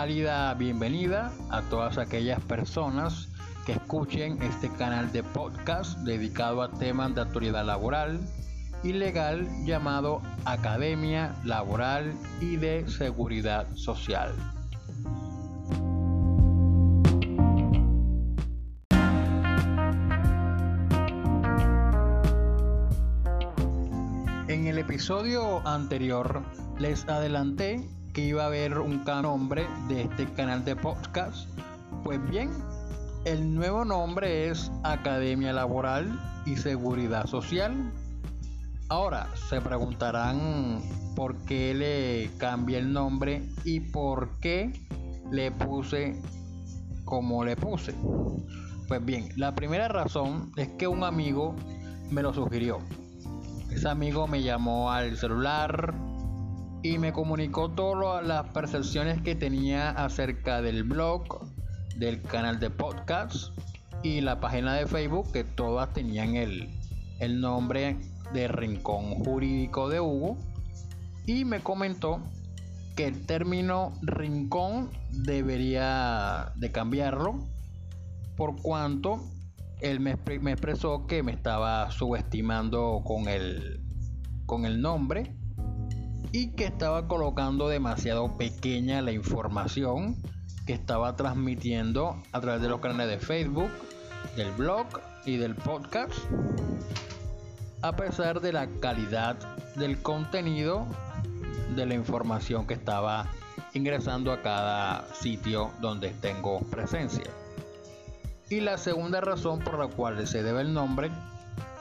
cálida bienvenida a todas aquellas personas que escuchen este canal de podcast dedicado a temas de autoridad laboral y legal llamado Academia Laboral y de Seguridad Social. En el episodio anterior les adelanté iba a haber un nombre de este canal de podcast. Pues bien, el nuevo nombre es Academia Laboral y Seguridad Social. Ahora se preguntarán por qué le cambié el nombre y por qué le puse como le puse. Pues bien, la primera razón es que un amigo me lo sugirió. Ese amigo me llamó al celular y me comunicó todas las percepciones que tenía acerca del blog, del canal de podcast y la página de Facebook, que todas tenían el, el nombre de Rincón Jurídico de Hugo. Y me comentó que el término rincón debería de cambiarlo por cuanto él me, expresó que me estaba subestimando con el, con el nombre y que estaba colocando demasiado pequeña la información que estaba transmitiendo a través de los canales de Facebook, del blog y del podcast, a pesar de la calidad del contenido de la información que estaba ingresando a cada sitio donde tengo presencia. Y la segunda razón por la cual se debe el nombre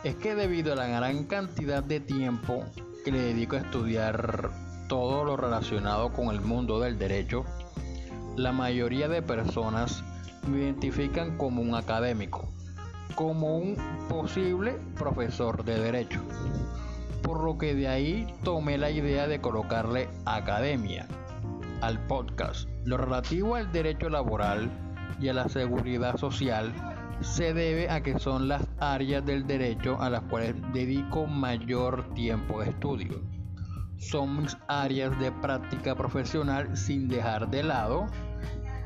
es que debido a la gran cantidad de tiempo que le dedico a estudiar todo lo relacionado con el mundo del derecho, la mayoría de personas me identifican como un académico, como un posible profesor de derecho. Por lo que de ahí tomé la idea de colocarle academia al podcast. Lo relativo al derecho laboral y a la seguridad social se debe a que son las áreas del derecho a las cuales dedico mayor tiempo de estudio. Son mis áreas de práctica profesional sin dejar de lado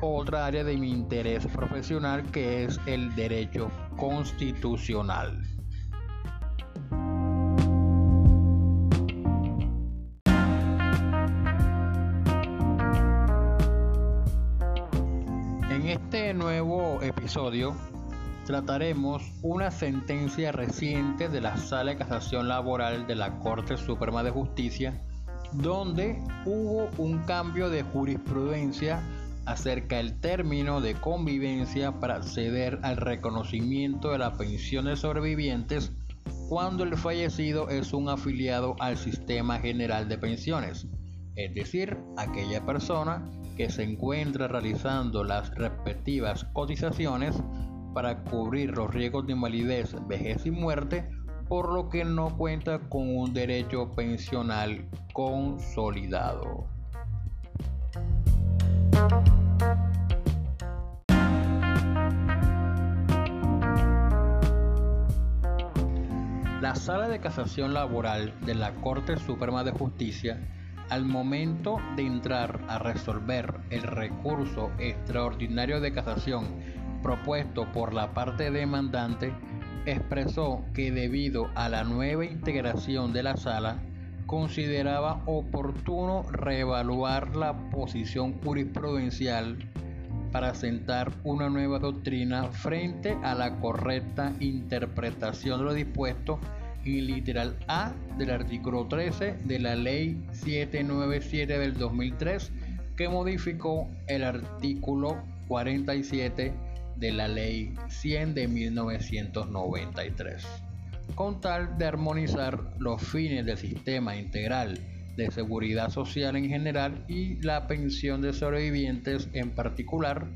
otra área de mi interés profesional que es el derecho constitucional. este nuevo episodio trataremos una sentencia reciente de la Sala de Casación Laboral de la Corte Suprema de Justicia donde hubo un cambio de jurisprudencia acerca del término de convivencia para acceder al reconocimiento de las pensiones sobrevivientes cuando el fallecido es un afiliado al sistema general de pensiones, es decir, aquella persona que se encuentra realizando las respectivas cotizaciones para cubrir los riesgos de invalidez, vejez y muerte, por lo que no cuenta con un derecho pensional consolidado. La Sala de Casación Laboral de la Corte Suprema de Justicia al momento de entrar a resolver el recurso extraordinario de casación propuesto por la parte demandante, expresó que debido a la nueva integración de la sala, consideraba oportuno reevaluar la posición jurisprudencial para sentar una nueva doctrina frente a la correcta interpretación de lo dispuesto y literal A del artículo 13 de la ley 797 del 2003 que modificó el artículo 47 de la ley 100 de 1993 con tal de armonizar los fines del sistema integral de seguridad social en general y la pensión de sobrevivientes en particular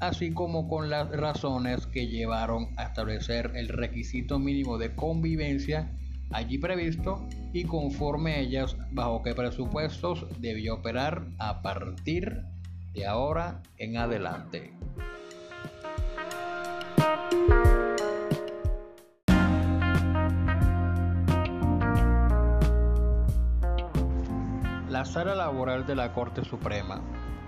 así como con las razones que llevaron a establecer el requisito mínimo de convivencia allí previsto y conforme a ellas bajo qué presupuestos debió operar a partir de ahora en adelante. La sala laboral de la Corte Suprema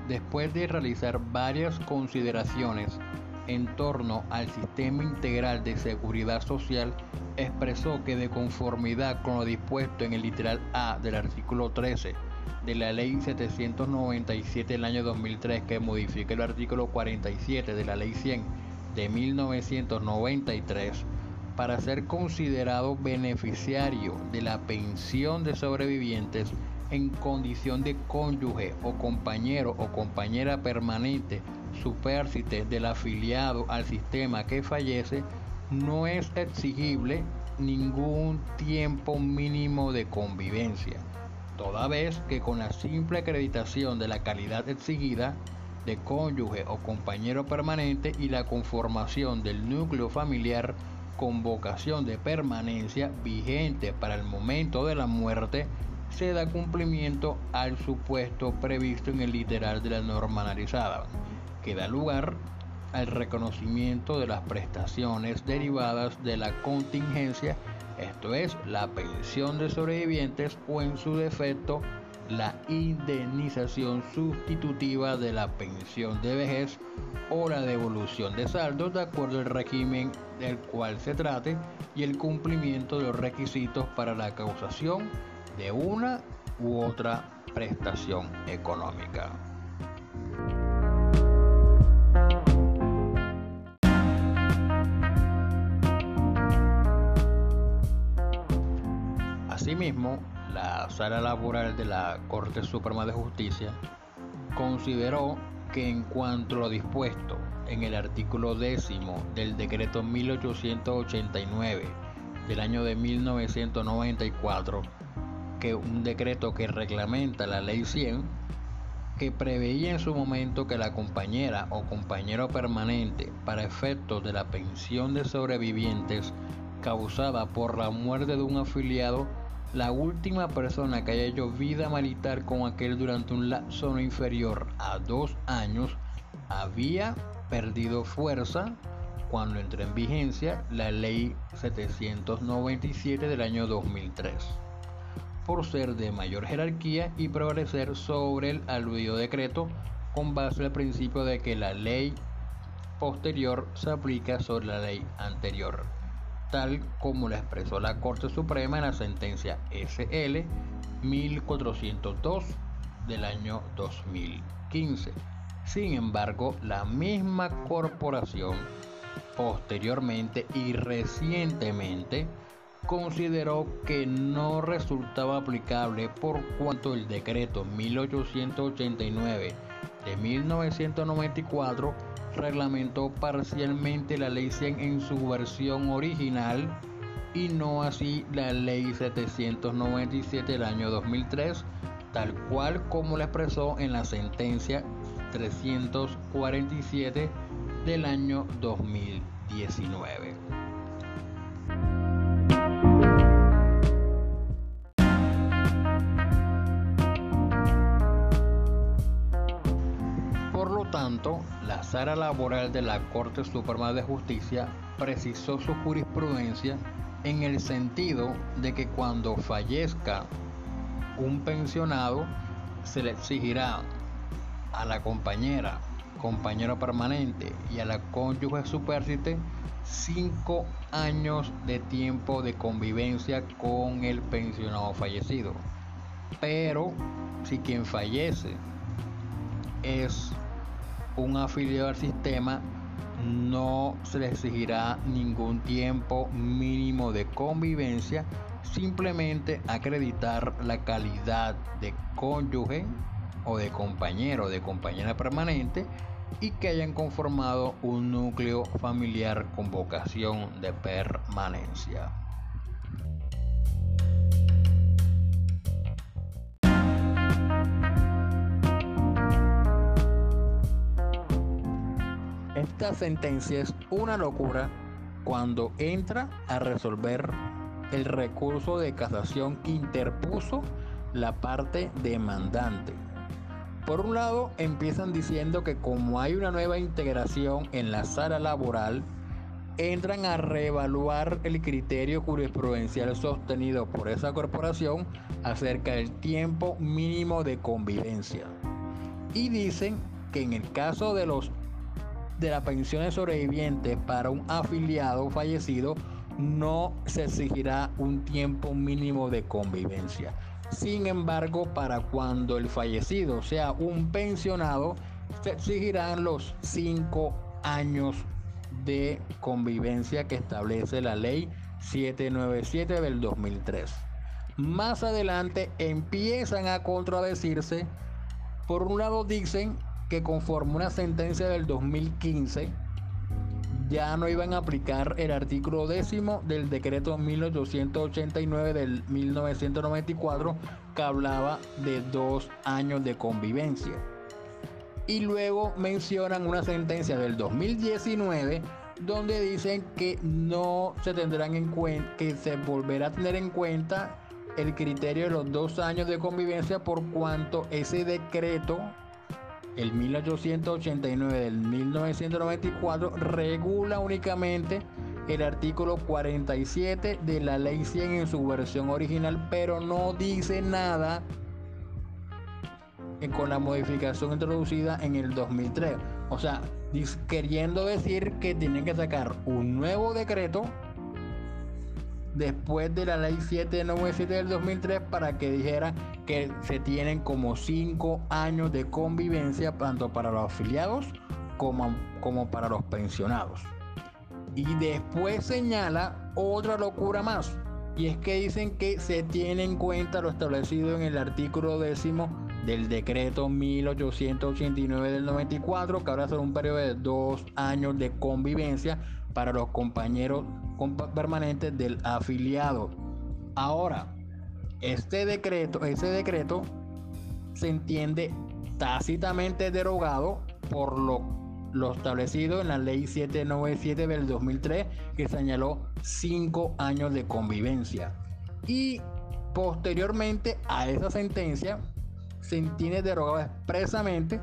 después de realizar varias consideraciones en torno al sistema integral de seguridad social, expresó que de conformidad con lo dispuesto en el literal A del artículo 13 de la Ley 797 del año 2003 que modifica el artículo 47 de la Ley 100 de 1993 para ser considerado beneficiario de la pensión de sobrevivientes en condición de cónyuge o compañero o compañera permanente supérstite del afiliado al sistema que fallece, no es exigible ningún tiempo mínimo de convivencia, toda vez que con la simple acreditación de la calidad exigida de cónyuge o compañero permanente y la conformación del núcleo familiar con vocación de permanencia vigente para el momento de la muerte, se da cumplimiento al supuesto previsto en el literal de la norma analizada, que da lugar al reconocimiento de las prestaciones derivadas de la contingencia, esto es, la pensión de sobrevivientes o en su defecto la indemnización sustitutiva de la pensión de vejez o la devolución de saldos de acuerdo al régimen del cual se trate y el cumplimiento de los requisitos para la causación de una u otra prestación económica. Asimismo, la Sala Laboral de la Corte Suprema de Justicia consideró que en cuanto a lo dispuesto en el artículo décimo del decreto 1889 del año de 1994, que un decreto que reglamenta la ley 100, que preveía en su momento que la compañera o compañero permanente para efectos de la pensión de sobrevivientes causada por la muerte de un afiliado la última persona que haya hecho vida militar con aquel durante un lapso no inferior a dos años había perdido fuerza cuando entró en vigencia la ley 797 del año 2003 por ser de mayor jerarquía y prevalecer sobre el aludido decreto con base al principio de que la ley posterior se aplica sobre la ley anterior tal como lo expresó la Corte Suprema en la sentencia SL 1402 del año 2015. Sin embargo, la misma corporación posteriormente y recientemente consideró que no resultaba aplicable por cuanto el decreto 1889 de 1994 reglamentó parcialmente la ley 100 en su versión original y no así la ley 797 del año 2003, tal cual como la expresó en la sentencia 347 del año 2019. Sala laboral de la Corte Suprema de Justicia precisó su jurisprudencia en el sentido de que cuando fallezca un pensionado se le exigirá a la compañera, compañero permanente y a la cónyuge supérstite cinco años de tiempo de convivencia con el pensionado fallecido. Pero si quien fallece es un afiliado al sistema no se le exigirá ningún tiempo mínimo de convivencia, simplemente acreditar la calidad de cónyuge o de compañero o de compañera permanente y que hayan conformado un núcleo familiar con vocación de permanencia. Esta sentencia es una locura cuando entra a resolver el recurso de casación que interpuso la parte demandante. Por un lado, empiezan diciendo que como hay una nueva integración en la sala laboral, entran a reevaluar el criterio jurisprudencial sostenido por esa corporación acerca del tiempo mínimo de convivencia. y dicen que en el caso de los de las pensiones sobrevivientes para un afiliado fallecido no se exigirá un tiempo mínimo de convivencia. Sin embargo, para cuando el fallecido sea un pensionado, se exigirán los cinco años de convivencia que establece la ley 797 del 2003. Más adelante empiezan a contradecirse. Por un lado dicen que conforme una sentencia del 2015 ya no iban a aplicar el artículo décimo del decreto 1889 del 1994 que hablaba de dos años de convivencia. Y luego mencionan una sentencia del 2019 donde dicen que no se tendrán en cuenta, que se volverá a tener en cuenta el criterio de los dos años de convivencia por cuanto ese decreto el 1889 del 1994 regula únicamente el artículo 47 de la ley 100 en su versión original, pero no dice nada con la modificación introducida en el 2003. O sea, queriendo decir que tienen que sacar un nuevo decreto después de la ley 797 del 2003 para que dijera que se tienen como 5 años de convivencia tanto para los afiliados como, como para los pensionados. Y después señala otra locura más. Y es que dicen que se tiene en cuenta lo establecido en el artículo décimo del decreto 1889 del 94, que ahora será un periodo de dos años de convivencia para los compañeros permanentes del afiliado. Ahora, este decreto, ese decreto se entiende tácitamente derogado por lo, lo establecido en la ley 797 del 2003 que señaló cinco años de convivencia. Y posteriormente a esa sentencia se entiende derogado expresamente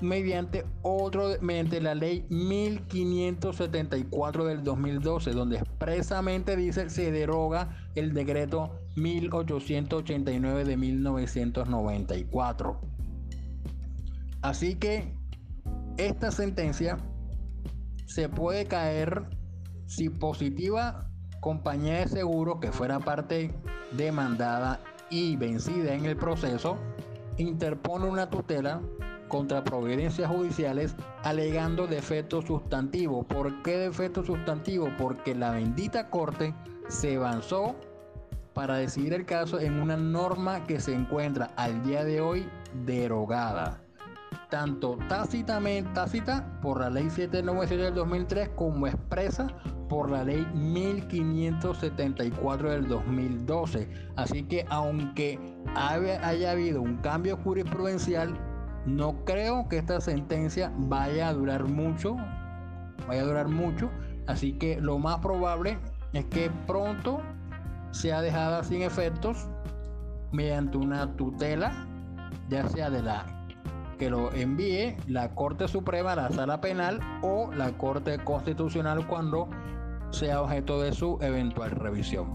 mediante otro mediante la ley 1574 del 2012 donde expresamente dice se deroga el decreto 1889 de 1994 así que esta sentencia se puede caer si positiva compañía de seguro que fuera parte demandada y vencida en el proceso interpone una tutela contra providencias judiciales alegando defecto sustantivo. ¿Por qué defecto sustantivo? Porque la bendita corte se avanzó para decidir el caso en una norma que se encuentra al día de hoy derogada, tanto tácitamente tácita por la ley 797 del 2003 como expresa por la ley 1574 del 2012. Así que aunque haya habido un cambio jurisprudencial, no creo que esta sentencia vaya a durar mucho, vaya a durar mucho, así que lo más probable es que pronto sea dejada sin efectos mediante una tutela, ya sea de la que lo envíe la Corte Suprema, la Sala Penal o la Corte Constitucional cuando sea objeto de su eventual revisión.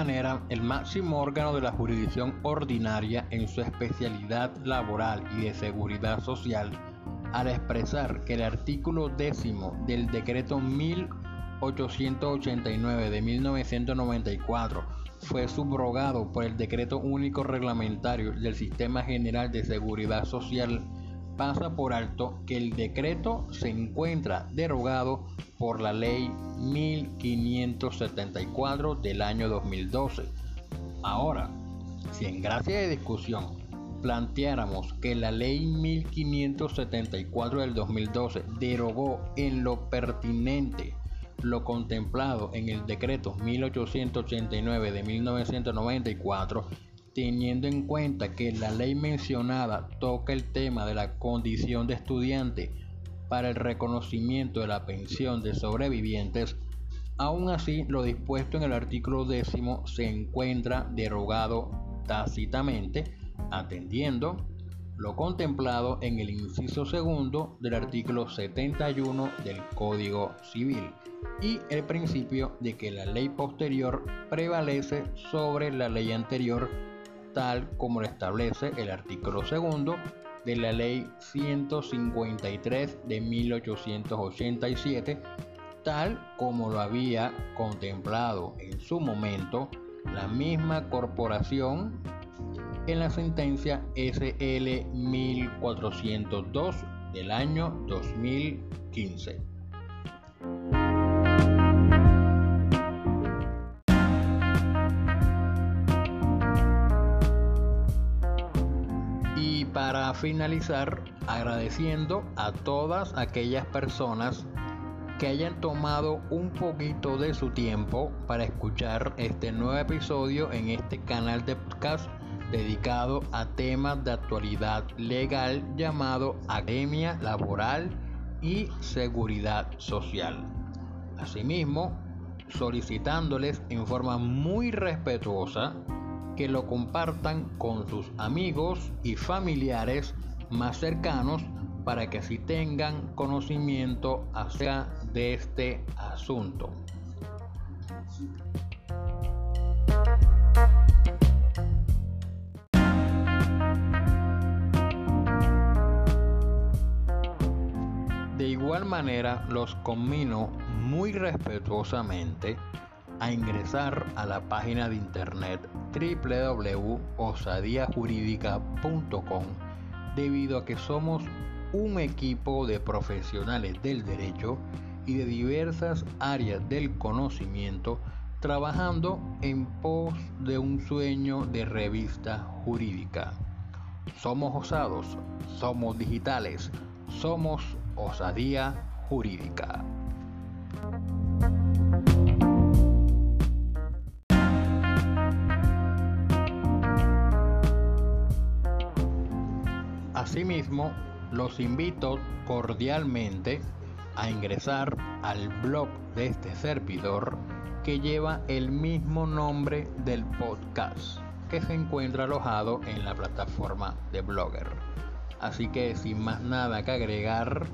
El máximo órgano de la jurisdicción ordinaria en su especialidad laboral y de seguridad social, al expresar que el artículo décimo del decreto 1889 de 1994 fue subrogado por el Decreto Único Reglamentario del Sistema General de Seguridad Social, pasa por alto que el decreto se encuentra derogado por la Ley 1574 del año 2012. Ahora, si en gracia de discusión planteáramos que la Ley 1574 del 2012 derogó en lo pertinente lo contemplado en el decreto 1889 de 1994, teniendo en cuenta que la ley mencionada toca el tema de la condición de estudiante para el reconocimiento de la pensión de sobrevivientes, aún así lo dispuesto en el artículo décimo se encuentra derogado tácitamente, atendiendo lo contemplado en el inciso segundo del artículo 71 del Código Civil y el principio de que la ley posterior prevalece sobre la ley anterior tal como lo establece el artículo segundo de la ley 153 de 1887 tal como lo había contemplado en su momento la misma corporación en la sentencia SL 1402 del año 2015. Finalizar, agradeciendo a todas aquellas personas que hayan tomado un poquito de su tiempo para escuchar este nuevo episodio en este canal de podcast dedicado a temas de actualidad legal llamado Academia Laboral y Seguridad Social. Asimismo, solicitándoles en forma muy respetuosa que lo compartan con sus amigos y familiares más cercanos para que así tengan conocimiento acerca de este asunto. De igual manera, los conmino muy respetuosamente a ingresar a la página de internet www.osadiajurídica.com debido a que somos un equipo de profesionales del derecho y de diversas áreas del conocimiento trabajando en pos de un sueño de revista jurídica. Somos osados, somos digitales, somos osadía jurídica. Asimismo, los invito cordialmente a ingresar al blog de este servidor que lleva el mismo nombre del podcast que se encuentra alojado en la plataforma de Blogger. Así que sin más nada que agregar,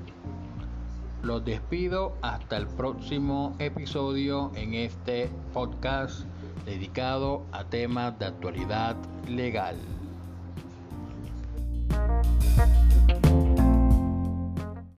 los despido hasta el próximo episodio en este podcast dedicado a temas de actualidad legal.